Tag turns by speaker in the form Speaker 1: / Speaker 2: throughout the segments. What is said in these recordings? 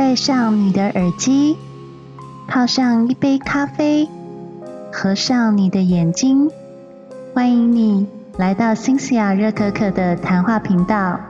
Speaker 1: 戴上你的耳机，泡上一杯咖啡，合上你的眼睛，欢迎你来到新西亚热可可的谈话频道。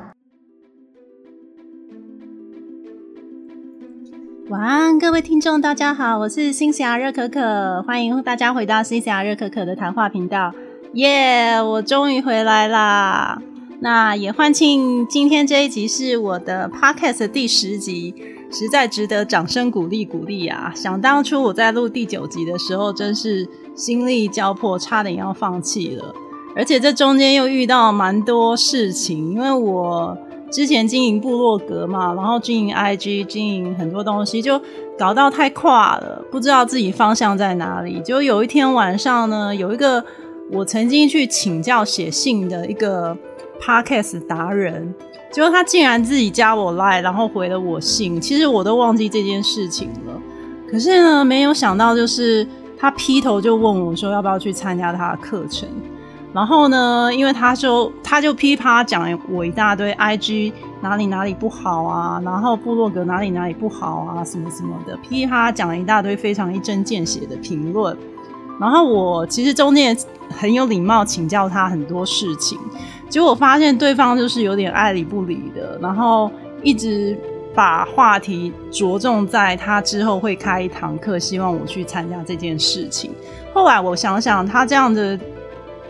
Speaker 1: 晚安，各位听众，大家好，我是新西亚热可可，欢迎大家回到新西亚热可可的谈话频道。耶，我终于回来啦！那也欢庆今天这一集是我的 podcast 第十集，实在值得掌声鼓励鼓励啊！想当初我在录第九集的时候，真是心力交迫，差点要放弃了。而且这中间又遇到蛮多事情，因为我之前经营部落格嘛，然后经营 IG，经营很多东西，就搞到太跨了，不知道自己方向在哪里。就有一天晚上呢，有一个我曾经去请教写信的一个。Podcast 达人，结果他竟然自己加我 Line，然后回了我信。其实我都忘记这件事情了。可是呢，没有想到，就是他劈头就问我说要不要去参加他的课程。然后呢，因为他就他就噼啪讲我一大堆 IG 哪里哪里不好啊，然后部落格哪里哪里不好啊，什么什么的，噼啪讲了一大堆非常一针见血的评论。然后我其实中间很有礼貌请教他很多事情。结果发现对方就是有点爱理不理的，然后一直把话题着重在他之后会开一堂课，希望我去参加这件事情。后来我想想，他这样的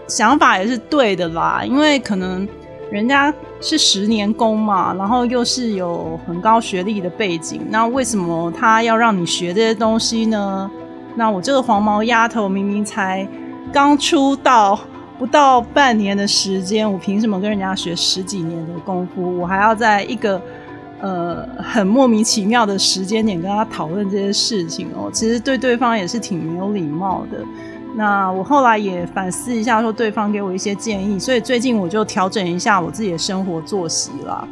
Speaker 1: 想法也是对的啦，因为可能人家是十年功嘛，然后又是有很高学历的背景，那为什么他要让你学这些东西呢？那我这个黄毛丫头明明才刚出道。不到半年的时间，我凭什么跟人家学十几年的功夫？我还要在一个呃很莫名其妙的时间点跟他讨论这些事情哦。其实对对方也是挺没有礼貌的。那我后来也反思一下，说对方给我一些建议，所以最近我就调整一下我自己的生活作息啦，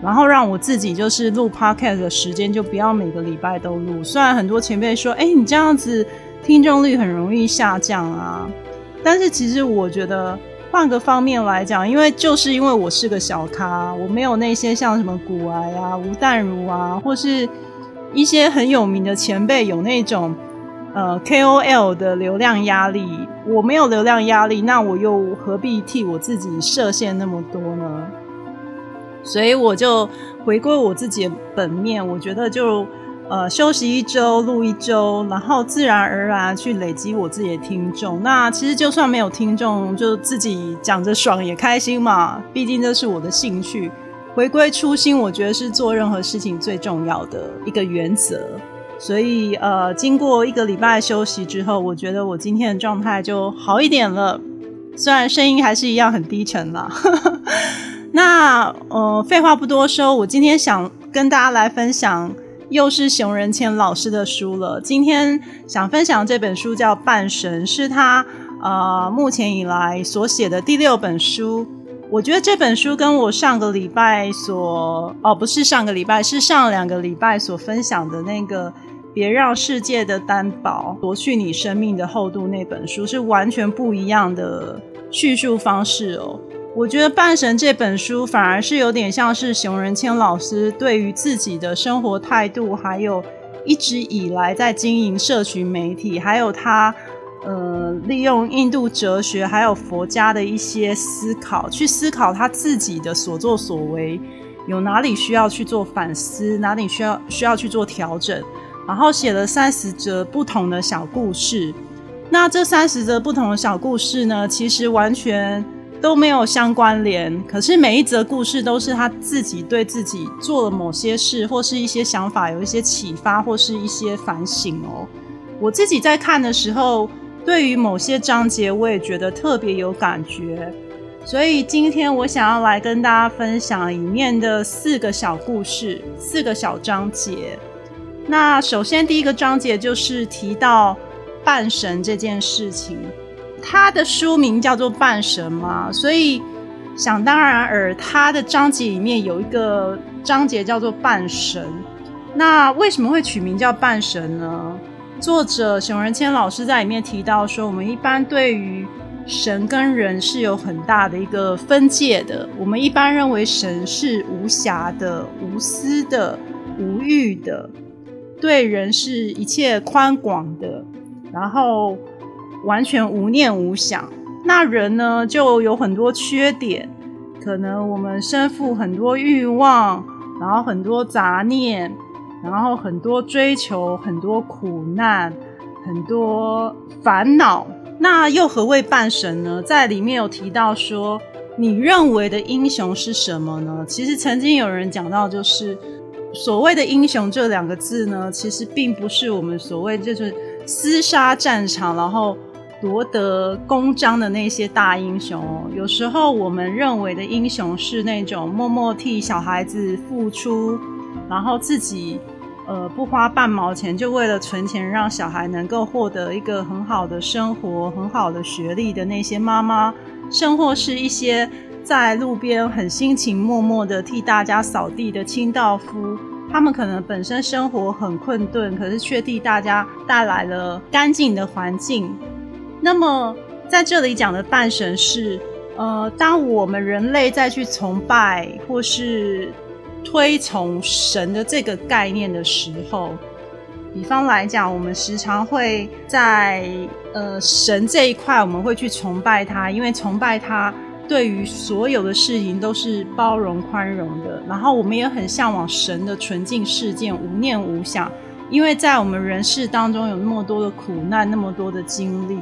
Speaker 1: 然后让我自己就是录 podcast 的时间就不要每个礼拜都录。虽然很多前辈说，哎，你这样子听众率很容易下降啊。但是其实我觉得换个方面来讲，因为就是因为我是个小咖，我没有那些像什么古埃啊、吴淡如啊，或是一些很有名的前辈有那种呃 KOL 的流量压力，我没有流量压力，那我又何必替我自己设限那么多呢？所以我就回归我自己的本面，我觉得就。呃，休息一周，录一周，然后自然而然去累积我自己的听众。那其实就算没有听众，就自己讲着爽也开心嘛。毕竟这是我的兴趣，回归初心，我觉得是做任何事情最重要的一个原则。所以，呃，经过一个礼拜休息之后，我觉得我今天的状态就好一点了。虽然声音还是一样很低沉啦。那，呃，废话不多说，我今天想跟大家来分享。又是熊仁谦老师的书了。今天想分享这本书叫《半神》，是他呃目前以来所写的第六本书。我觉得这本书跟我上个礼拜所哦不是上个礼拜，是上两个礼拜所分享的那个《别让世界的担保夺去你生命的厚度》那本书是完全不一样的叙述方式哦。我觉得《半神》这本书反而是有点像是熊仁谦老师对于自己的生活态度，还有一直以来在经营社群媒体，还有他呃利用印度哲学还有佛家的一些思考，去思考他自己的所作所为有哪里需要去做反思，哪里需要需要去做调整，然后写了三十则不同的小故事。那这三十则不同的小故事呢，其实完全。都没有相关联，可是每一则故事都是他自己对自己做了某些事，或是一些想法有一些启发，或是一些反省哦。我自己在看的时候，对于某些章节，我也觉得特别有感觉，所以今天我想要来跟大家分享里面的四个小故事，四个小章节。那首先第一个章节就是提到半神这件事情。他的书名叫做《半神》嘛，所以想当然而他的章节里面有一个章节叫做“半神”。那为什么会取名叫“半神”呢？作者熊仁谦老师在里面提到说，我们一般对于神跟人是有很大的一个分界的。我们一般认为神是无瑕的、无私的、无欲的，对人是一切宽广的，然后完全无念无想。那人呢，就有很多缺点，可能我们身负很多欲望，然后很多杂念，然后很多追求，很多苦难，很多烦恼。那又何谓半神呢？在里面有提到说，你认为的英雄是什么呢？其实曾经有人讲到，就是所谓的英雄这两个字呢，其实并不是我们所谓就是厮杀战场，然后。夺得公章的那些大英雄哦，有时候我们认为的英雄是那种默默替小孩子付出，然后自己呃不花半毛钱就为了存钱让小孩能够获得一个很好的生活、很好的学历的那些妈妈，甚或是一些在路边很辛勤默默的替大家扫地的清道夫，他们可能本身生活很困顿，可是却替大家带来了干净的环境。那么在这里讲的半神是，呃，当我们人类再去崇拜或是推崇神的这个概念的时候，比方来讲，我们时常会在呃神这一块，我们会去崇拜他，因为崇拜他对于所有的事情都是包容宽容的。然后我们也很向往神的纯净世界，无念无想，因为在我们人世当中有那么多的苦难，那么多的经历。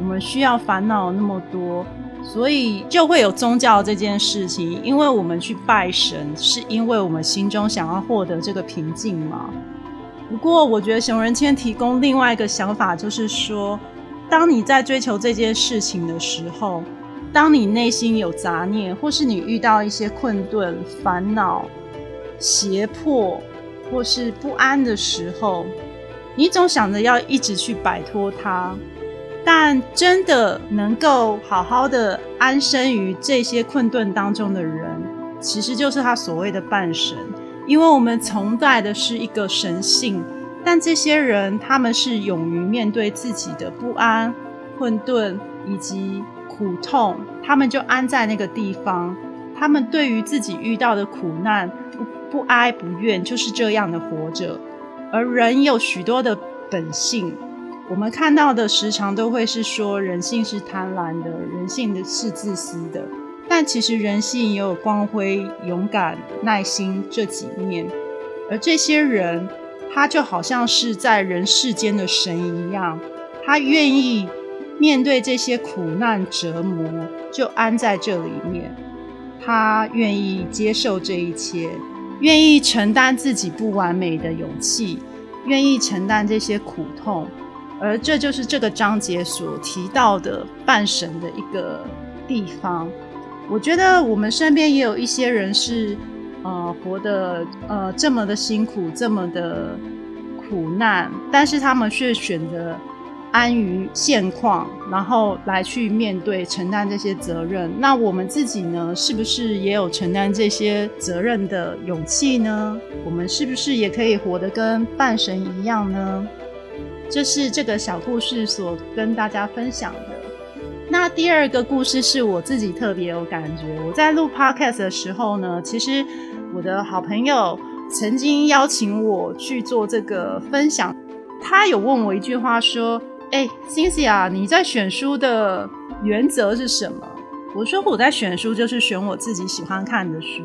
Speaker 1: 我们需要烦恼那么多，所以就会有宗教这件事情。因为我们去拜神，是因为我们心中想要获得这个平静嘛。不过，我觉得熊仁谦提供另外一个想法，就是说，当你在追求这件事情的时候，当你内心有杂念，或是你遇到一些困顿、烦恼、胁迫或是不安的时候，你总想着要一直去摆脱它。但真的能够好好的安身于这些困顿当中的人，其实就是他所谓的半神。因为我们崇拜的是一个神性，但这些人他们是勇于面对自己的不安、困顿以及苦痛，他们就安在那个地方。他们对于自己遇到的苦难不不哀不怨，就是这样的活着。而人有许多的本性。我们看到的时常都会是说人性是贪婪的，人性的是自私的。但其实人性也有光辉、勇敢、耐心这几面。而这些人，他就好像是在人世间的神一样，他愿意面对这些苦难折磨，就安在这里面。他愿意接受这一切，愿意承担自己不完美的勇气，愿意承担这些苦痛。而这就是这个章节所提到的半神的一个地方。我觉得我们身边也有一些人是，呃，活得呃这么的辛苦，这么的苦难，但是他们却选择安于现况，然后来去面对、承担这些责任。那我们自己呢，是不是也有承担这些责任的勇气呢？我们是不是也可以活得跟半神一样呢？这是这个小故事所跟大家分享的。那第二个故事是我自己特别有感觉。我在录 podcast 的时候呢，其实我的好朋友曾经邀请我去做这个分享。他有问我一句话说：“哎，Cynthia，你在选书的原则是什么？”我说：“我在选书就是选我自己喜欢看的书。”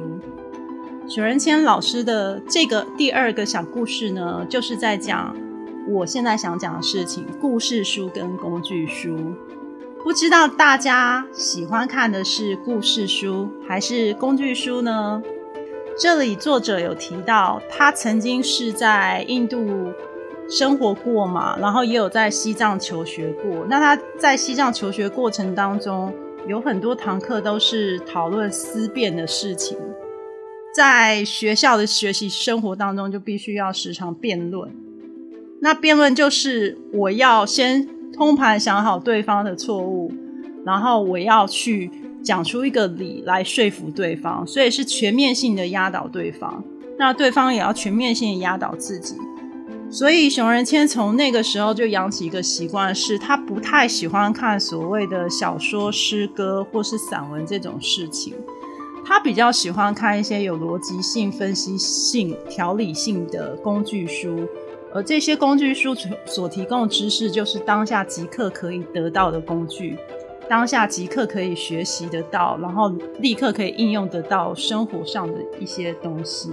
Speaker 1: 许仁谦老师的这个第二个小故事呢，就是在讲。我现在想讲的事情，故事书跟工具书，不知道大家喜欢看的是故事书还是工具书呢？这里作者有提到，他曾经是在印度生活过嘛，然后也有在西藏求学过。那他在西藏求学过程当中，有很多堂课都是讨论思辨的事情，在学校的学习生活当中，就必须要时常辩论。那辩论就是我要先通盘想好对方的错误，然后我要去讲出一个理来说服对方，所以是全面性的压倒对方。那对方也要全面性的压倒自己。所以熊仁谦从那个时候就养起一个习惯，是他不太喜欢看所谓的小说、诗歌或是散文这种事情。他比较喜欢看一些有逻辑性、分析性、条理性的工具书，而这些工具书所提供的知识，就是当下即刻可以得到的工具，当下即刻可以学习得到，然后立刻可以应用得到生活上的一些东西。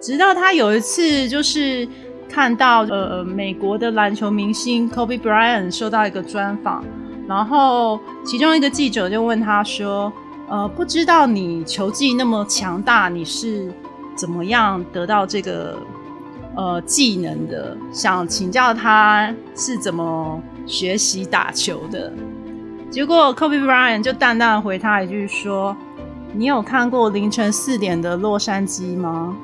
Speaker 1: 直到他有一次，就是看到呃美国的篮球明星 Kobe Bryant 受到一个专访，然后其中一个记者就问他说。呃，不知道你球技那么强大，你是怎么样得到这个呃技能的？想请教他是怎么学习打球的。结果 Kobe Bryant 就淡淡回他一句说：“你有看过凌晨四点的洛杉矶吗？”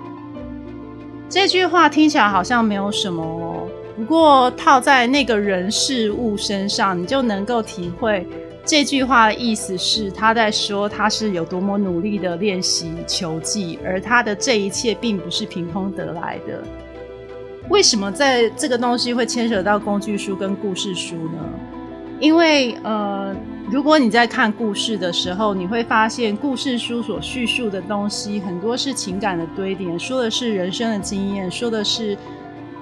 Speaker 1: 这句话听起来好像没有什么哦，不过套在那个人事物身上，你就能够体会。这句话的意思是，他在说他是有多么努力的练习球技，而他的这一切并不是凭空得来的。为什么在这个东西会牵扯到工具书跟故事书呢？因为呃，如果你在看故事的时候，你会发现故事书所叙述的东西很多是情感的堆叠，说的是人生的经验，说的是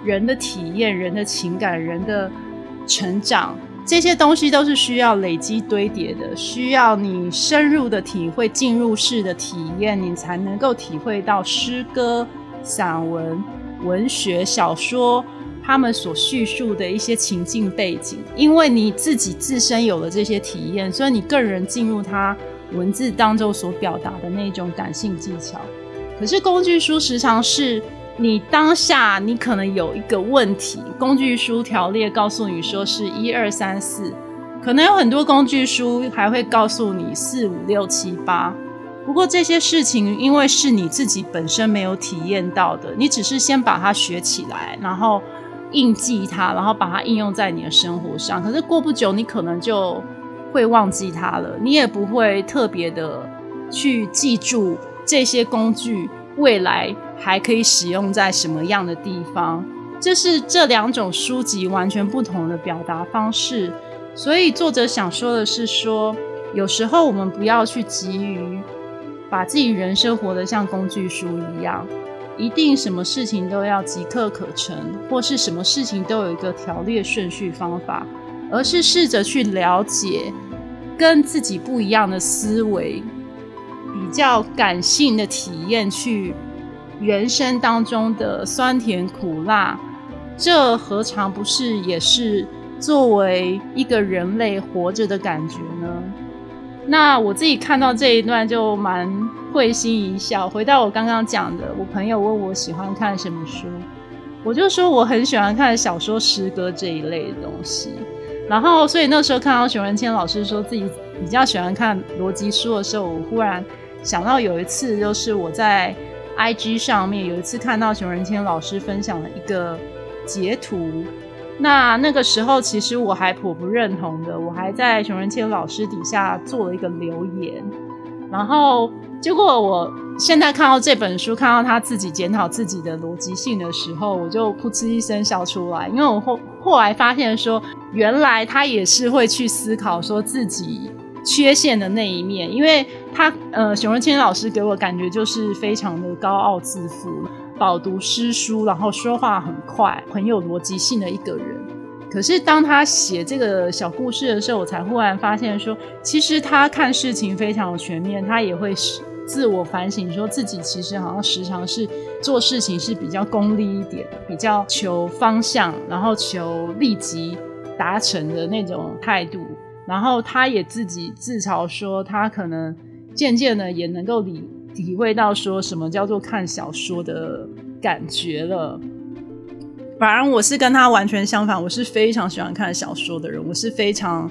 Speaker 1: 人的体验、人的情感、人的成长。这些东西都是需要累积堆叠的，需要你深入的体会、进入式的体验，你才能够体会到诗歌、散文、文学、小说他们所叙述的一些情境背景。因为你自己自身有了这些体验，所以你个人进入它文字当中所表达的那种感性技巧。可是工具书时常是。你当下你可能有一个问题，工具书条列告诉你说是一二三四，可能有很多工具书还会告诉你四五六七八。不过这些事情因为是你自己本身没有体验到的，你只是先把它学起来，然后印记它，然后把它应用在你的生活上。可是过不久你可能就会忘记它了，你也不会特别的去记住这些工具。未来还可以使用在什么样的地方？这是这两种书籍完全不同的表达方式。所以作者想说的是，说有时候我们不要去急于把自己人生活得像工具书一样，一定什么事情都要即刻可成，或是什么事情都有一个条列顺序方法，而是试着去了解跟自己不一样的思维。比较感性的体验，去人生当中的酸甜苦辣，这何尝不是也是作为一个人类活着的感觉呢？那我自己看到这一段就蛮会心一笑。回到我刚刚讲的，我朋友问我喜欢看什么书，我就说我很喜欢看小说、诗歌这一类的东西。然后，所以那时候看到熊仁谦老师说自己比较喜欢看逻辑书的时候，我忽然。想到有一次，就是我在 IG 上面有一次看到熊仁谦老师分享了一个截图，那那个时候其实我还颇不认同的，我还在熊仁谦老师底下做了一个留言，然后结果我现在看到这本书，看到他自己检讨自己的逻辑性的时候，我就噗嗤一声笑出来，因为我后后来发现说，原来他也是会去思考说自己。缺陷的那一面，因为他呃，熊仁谦老师给我感觉就是非常的高傲自负，饱读诗书，然后说话很快，很有逻辑性的一个人。可是当他写这个小故事的时候，我才忽然发现说，其实他看事情非常全面，他也会自我反省，说自己其实好像时常是做事情是比较功利一点，比较求方向，然后求立即达成的那种态度。然后他也自己自嘲说，他可能渐渐的也能够理体会到说什么叫做看小说的感觉了。反而我是跟他完全相反，我是非常喜欢看小说的人，我是非常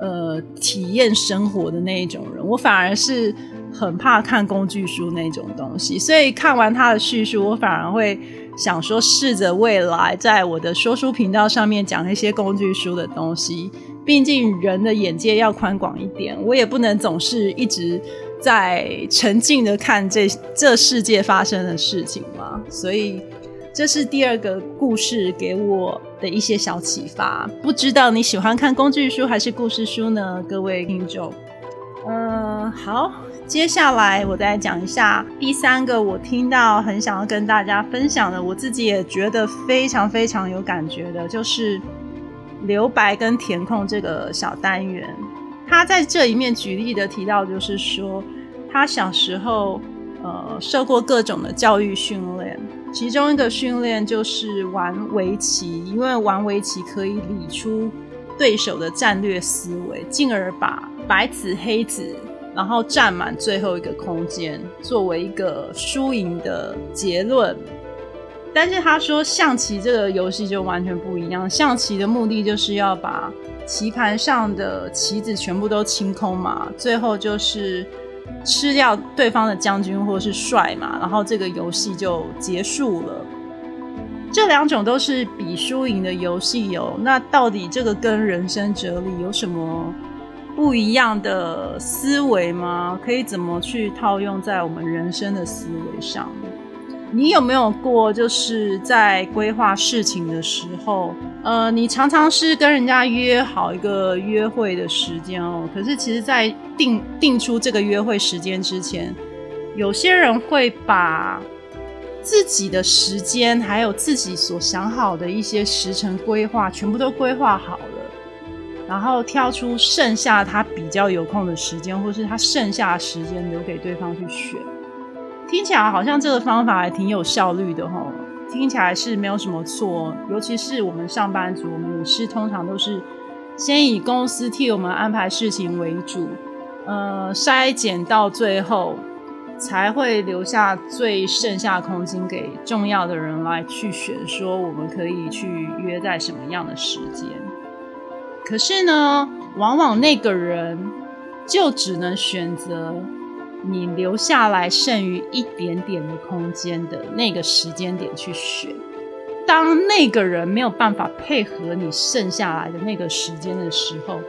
Speaker 1: 呃体验生活的那一种人。我反而是很怕看工具书那种东西，所以看完他的叙述，我反而会想说，试着未来在我的说书频道上面讲一些工具书的东西。毕竟人的眼界要宽广一点，我也不能总是一直在沉浸的看这这世界发生的事情嘛。所以这是第二个故事给我的一些小启发。不知道你喜欢看工具书还是故事书呢，各位听众？嗯，好，接下来我再讲一下第三个，我听到很想要跟大家分享的，我自己也觉得非常非常有感觉的，就是留白跟填空这个小单元。他在这里面举例的提到，就是说他小时候呃受过各种的教育训练，其中一个训练就是玩围棋，因为玩围棋可以理出对手的战略思维，进而把白子黑子。然后占满最后一个空间，作为一个输赢的结论。但是他说，象棋这个游戏就完全不一样。象棋的目的就是要把棋盘上的棋子全部都清空嘛，最后就是吃掉对方的将军或是帅嘛，然后这个游戏就结束了。这两种都是比输赢的游戏有。那到底这个跟人生哲理有什么？不一样的思维吗？可以怎么去套用在我们人生的思维上？你有没有过就是在规划事情的时候，呃，你常常是跟人家约好一个约会的时间哦，可是其实，在定定出这个约会时间之前，有些人会把自己的时间，还有自己所想好的一些时程规划，全部都规划好了。然后挑出剩下他比较有空的时间，或是他剩下的时间留给对方去选。听起来好像这个方法还挺有效率的哈，听起来是没有什么错。尤其是我们上班族，我们也是通常都是先以公司替我们安排事情为主，呃，筛减到最后才会留下最剩下空间给重要的人来去选，说我们可以去约在什么样的时间。可是呢，往往那个人就只能选择你留下来剩余一点点的空间的那个时间点去选。当那个人没有办法配合你剩下来的那个时间的时候，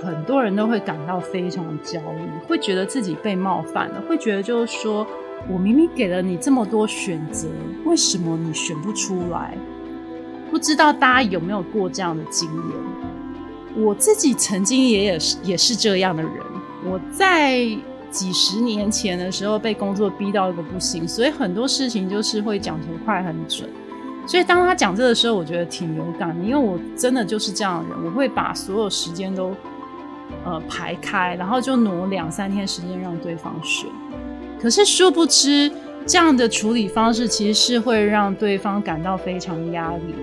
Speaker 1: 很多人都会感到非常焦虑，会觉得自己被冒犯了，会觉得就是说我明明给了你这么多选择，为什么你选不出来？不知道大家有没有过这样的经验？我自己曾经也也是也是这样的人。我在几十年前的时候被工作逼到一个不行，所以很多事情就是会讲很快很准。所以当他讲这个时候，我觉得挺有感的，因为我真的就是这样的人，我会把所有时间都呃排开，然后就挪两三天时间让对方选。可是殊不知，这样的处理方式其实是会让对方感到非常压力。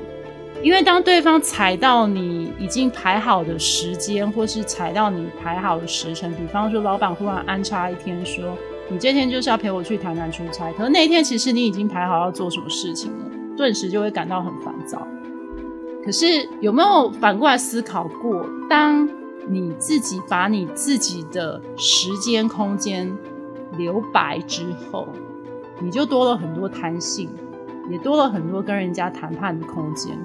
Speaker 1: 因为当对方踩到你已经排好的时间，或是踩到你排好的时辰，比方说老板忽然安插一天，说你这天就是要陪我去台南出差，可是那一天其实你已经排好要做什么事情了，顿时就会感到很烦躁。可是有没有反过来思考过，当你自己把你自己的时间空间留白之后，你就多了很多弹性，也多了很多跟人家谈判的空间。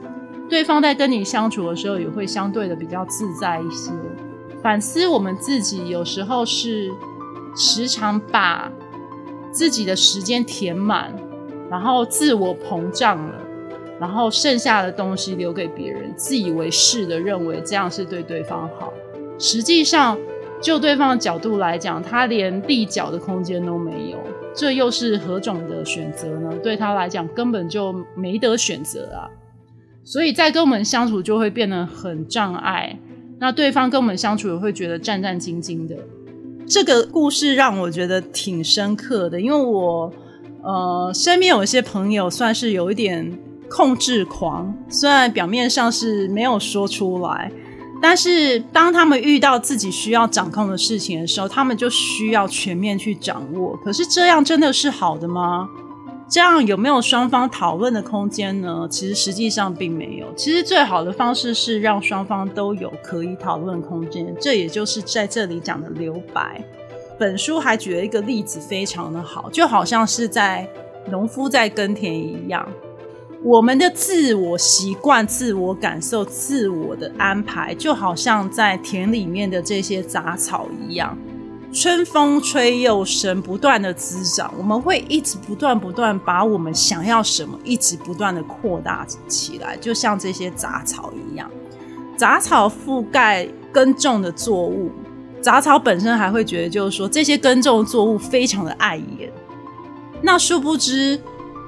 Speaker 1: 对方在跟你相处的时候，也会相对的比较自在一些。反思我们自己，有时候是时常把自己的时间填满，然后自我膨胀了，然后剩下的东西留给别人，自以为是的认为这样是对对方好。实际上，就对方的角度来讲，他连立脚的空间都没有，这又是何种的选择呢？对他来讲，根本就没得选择啊！所以在跟我们相处就会变得很障碍，那对方跟我们相处也会觉得战战兢兢的。这个故事让我觉得挺深刻的，因为我呃身边有一些朋友算是有一点控制狂，虽然表面上是没有说出来，但是当他们遇到自己需要掌控的事情的时候，他们就需要全面去掌握。可是这样真的是好的吗？这样有没有双方讨论的空间呢？其实实际上并没有。其实最好的方式是让双方都有可以讨论空间，这也就是在这里讲的留白。本书还举了一个例子，非常的好，就好像是在农夫在耕田一样，我们的自我习惯、自我感受、自我的安排，就好像在田里面的这些杂草一样。春风吹又生，不断的滋长，我们会一直不断不断把我们想要什么，一直不断的扩大起来，就像这些杂草一样。杂草覆盖耕种的作物，杂草本身还会觉得，就是说这些耕种作物非常的碍眼。那殊不知，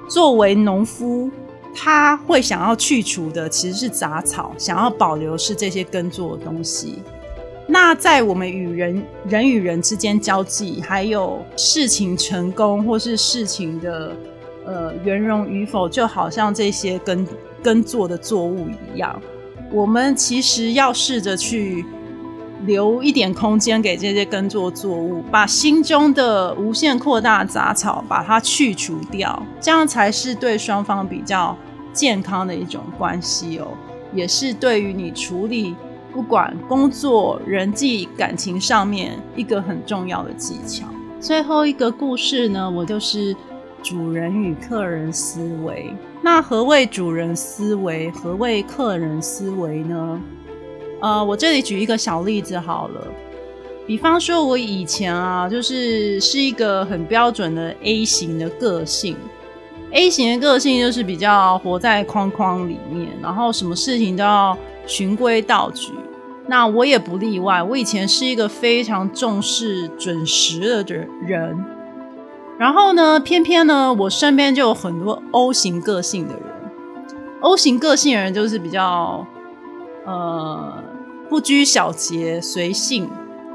Speaker 1: 作为农夫，他会想要去除的其实是杂草，想要保留是这些耕作的东西。那在我们与人人与人之间交际，还有事情成功或是事情的呃圆融与否，就好像这些耕耕作的作物一样，我们其实要试着去。留一点空间给这些耕作作物，把心中的无限扩大杂草把它去除掉，这样才是对双方比较健康的一种关系哦，也是对于你处理不管工作、人际、感情上面一个很重要的技巧。最后一个故事呢，我就是主人与客人思维。那何谓主人思维？何谓客人思维呢？呃，我这里举一个小例子好了，比方说，我以前啊，就是是一个很标准的 A 型的个性，A 型的个性就是比较活在框框里面，然后什么事情都要循规蹈矩。那我也不例外，我以前是一个非常重视准时的人，然后呢，偏偏呢，我身边就有很多 O 型个性的人，O 型个性人就是比较，呃。不拘小节，随性，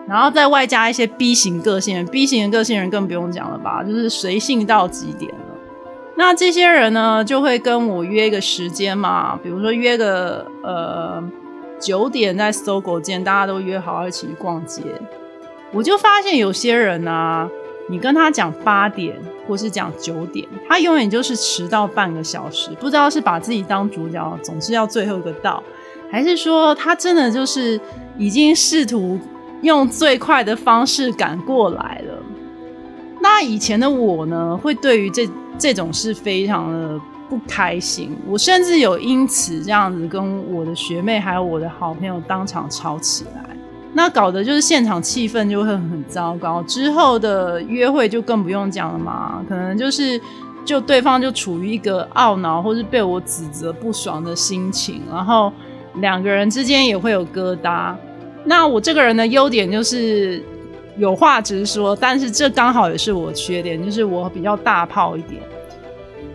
Speaker 1: 然后再外加一些 B 型个性人，B 型的个性人更不用讲了吧，就是随性到极点。那这些人呢，就会跟我约一个时间嘛，比如说约个呃九点在搜狗见，大家都约好一起去逛街。我就发现有些人呢，你跟他讲八点或是讲九点，他永远就是迟到半个小时，不知道是把自己当主角，总是要最后一个到。还是说他真的就是已经试图用最快的方式赶过来了？以前的我呢，会对于这这种事非常的不开心。我甚至有因此这样子跟我的学妹还有我的好朋友当场吵起来。那搞得就是现场气氛就会很糟糕。之后的约会就更不用讲了嘛，可能就是就对方就处于一个懊恼或是被我指责不爽的心情，然后。两个人之间也会有疙瘩。那我这个人的优点就是有话直说，但是这刚好也是我缺点，就是我比较大炮一点。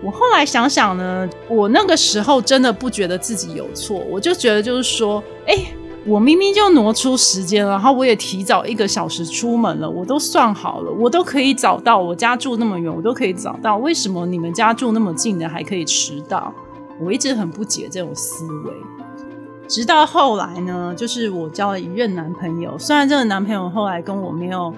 Speaker 1: 我后来想想呢，我那个时候真的不觉得自己有错，我就觉得就是说，哎，我明明就挪出时间了，然后我也提早一个小时出门了，我都算好了，我都可以找到。我家住那么远，我都可以找到，为什么你们家住那么近的还可以迟到？我一直很不解这种思维。直到后来呢，就是我交了一任男朋友。虽然这个男朋友后来跟我没有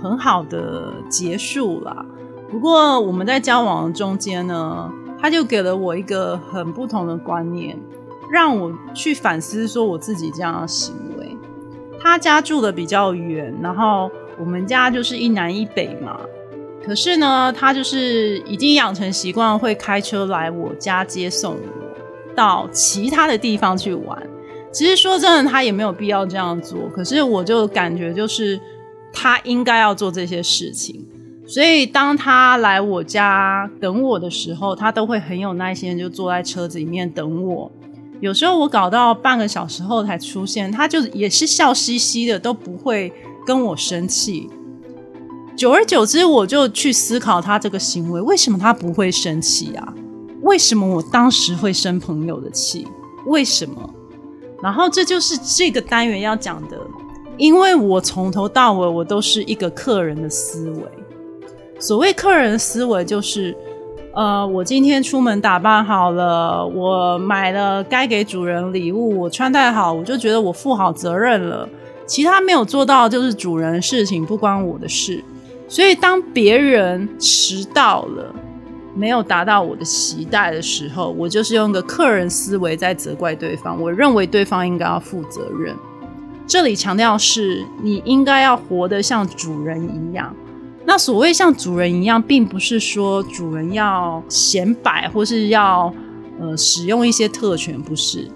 Speaker 1: 很好的结束了，不过我们在交往中间呢，他就给了我一个很不同的观念，让我去反思说我自己这样的行为。他家住的比较远，然后我们家就是一南一北嘛。可是呢，他就是已经养成习惯，会开车来我家接送我。到其他的地方去玩，其实说真的，他也没有必要这样做。可是我就感觉，就是他应该要做这些事情。所以当他来我家等我的时候，他都会很有耐心，就坐在车子里面等我。有时候我搞到半个小时后才出现，他就也是笑嘻嘻的，都不会跟我生气。久而久之，我就去思考他这个行为，为什么他不会生气啊？为什么我当时会生朋友的气？为什么？然后这就是这个单元要讲的，因为我从头到尾我都是一个客人的思维。所谓客人的思维，就是呃，我今天出门打扮好了，我买了该给主人礼物，我穿戴好，我就觉得我负好责任了。其他没有做到，就是主人的事情，不关我的事。所以当别人迟到了。没有达到我的期待的时候，我就是用个客人思维在责怪对方。我认为对方应该要负责任。这里强调是你应该要活得像主人一样。那所谓像主人一样，并不是说主人要显摆或是要呃使用一些特权，不是。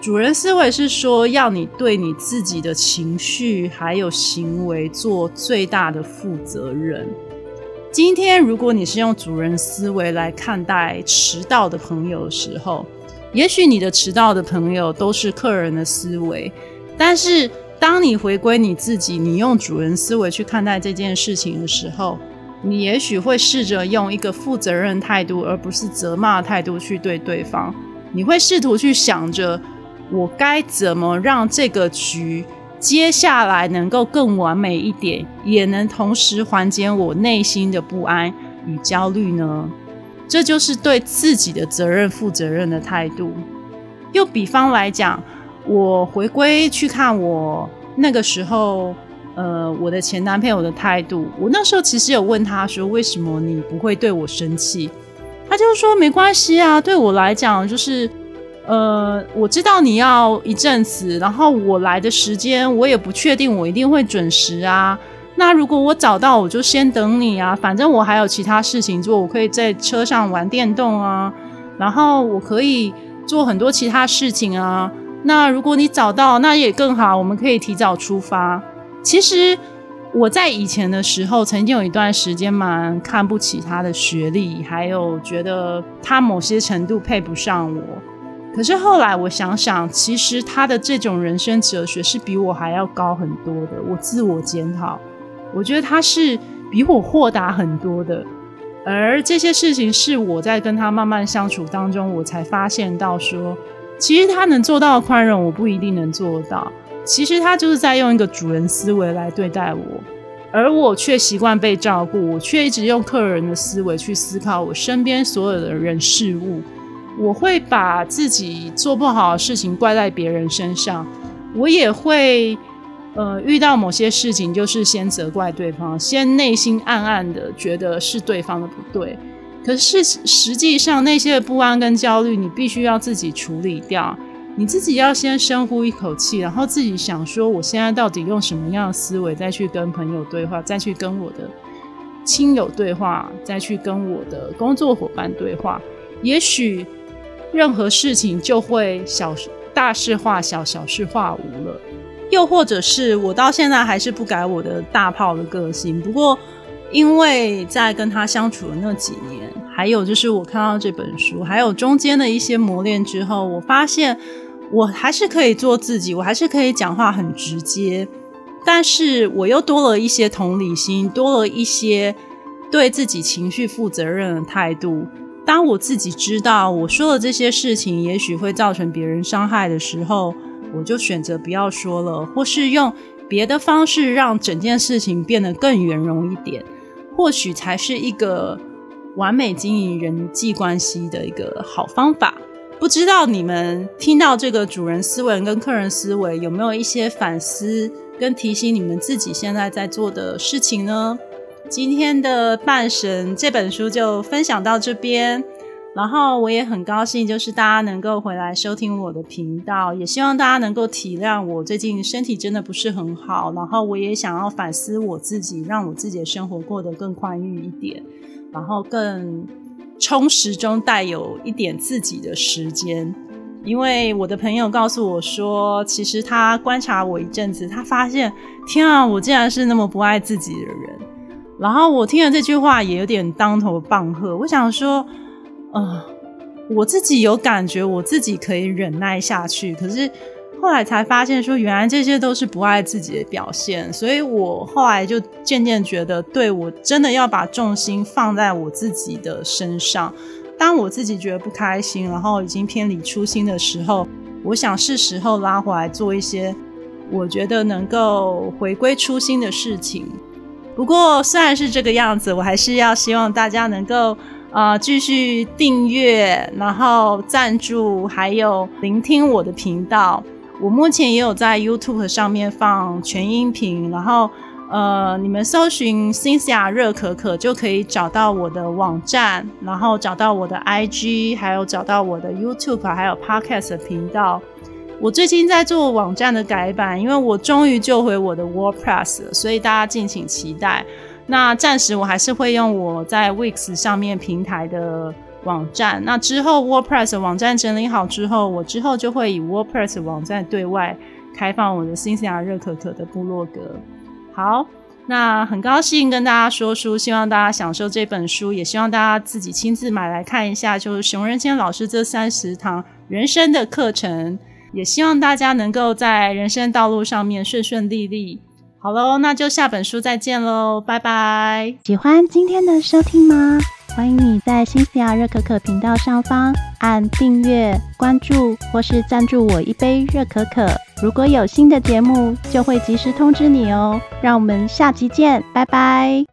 Speaker 1: 主人思维是说要你对你自己的情绪还有行为做最大的负责任。今天，如果你是用主人思维来看待迟到的朋友的时候，也许你的迟到的朋友都是客人的思维，但是当你回归你自己，你用主人思维去看待这件事情的时候，你也许会试着用一个负责任态度，而不是责骂态度去对对方。你会试图去想着，我该怎么让这个局接下来能够更完美一点，也能同时缓解我内心的不安与焦虑呢？这就是对自己的责任负责任的态度。又比方来讲。我回归去看我那个时候，呃，我的前男朋友的态度。我那时候其实有问他说：“为什么你不会对我生气？”他就说：“没关系啊，对我来讲就是，呃，我知道你要一阵子，然后我来的时间我也不确定我一定会准时啊。那如果我找到，我就先等你啊。反正我还有其他事情做，我可以在车上玩电动啊，然后我可以做很多其他事情啊。”那如果你找到，那也更好，我们可以提早出发。其实我在以前的时候，曾经有一段时间蛮看不起他的学历，还有觉得他某些程度配不上我。可是后来我想想，其实他的这种人生哲学是比我还要高很多的。我自我检讨，我觉得他是比我豁达很多的。而这些事情是我在跟他慢慢相处当中，我才发现到说。其实他能做到宽容，我不一定能做到。其实他就是在用一个主人思维来对待我，而我却习惯被照顾，我却一直用客人的思维去思考我身边所有的人事物。我会把自己做不好的事情怪在别人身上，我也会呃遇到某些事情，就是先责怪对方，先内心暗暗的觉得是对方的不对。可是实际上，那些不安跟焦虑，你必须要自己处理掉。你自己要先深呼一口气，然后自己想说：我现在到底用什么样的思维再去跟朋友对话，再去跟我的亲友对话，再去跟我的工作伙伴对话？也许任何事情就会小大事化小，小事化无了。又或者是我到现在还是不改我的大炮的个性。不过。因为在跟他相处的那几年，还有就是我看到这本书，还有中间的一些磨练之后，我发现我还是可以做自己，我还是可以讲话很直接，但是我又多了一些同理心，多了一些对自己情绪负责任的态度。当我自己知道我说的这些事情也许会造成别人伤害的时候，我就选择不要说了，或是用别的方式让整件事情变得更圆融一点。或许才是一个完美经营人际关系的一个好方法。不知道你们听到这个主人思维跟客人思维，有没有一些反思跟提醒你们自己现在在做的事情呢？今天的半神这本书就分享到这边。然后我也很高兴，就是大家能够回来收听我的频道，也希望大家能够体谅我最近身体真的不是很好。然后我也想要反思我自己，让我自己的生活过得更宽裕一点，然后更充实中带有一点自己的时间。因为我的朋友告诉我说，其实他观察我一阵子，他发现，天啊，我竟然是那么不爱自己的人。然后我听了这句话，也有点当头棒喝。我想说。啊，我自己有感觉，我自己可以忍耐下去。可是后来才发现，说原来这些都是不爱自己的表现。所以我后来就渐渐觉得，对我真的要把重心放在我自己的身上。当我自己觉得不开心，然后已经偏离初心的时候，我想是时候拉回来做一些我觉得能够回归初心的事情。不过虽然是这个样子，我还是要希望大家能够。呃，继续订阅，然后赞助，还有聆听我的频道。我目前也有在 YouTube 上面放全音频，然后呃，你们搜寻 Cynthia 热可可就可以找到我的网站，然后找到我的 IG，还有找到我的 YouTube，还有 Podcast 频道。我最近在做网站的改版，因为我终于救回我的 WordPress 了，所以大家敬请期待。那暂时我还是会用我在 Wix 上面平台的网站。那之后 WordPress 网站整理好之后，我之后就会以 WordPress 网站对外开放我的新西亚热可可的部落格。好，那很高兴跟大家说书，希望大家享受这本书，也希望大家自己亲自买来看一下，就是熊仁谦老师这三十堂人生的课程。也希望大家能够在人生道路上面顺顺利利。好喽，那就下本书再见喽，拜拜！
Speaker 2: 喜欢今天的收听吗？欢迎你在新西亚热可可频道上方按订阅、关注或是赞助我一杯热可可。如果有新的节目，就会及时通知你哦。让我们下集见，拜拜。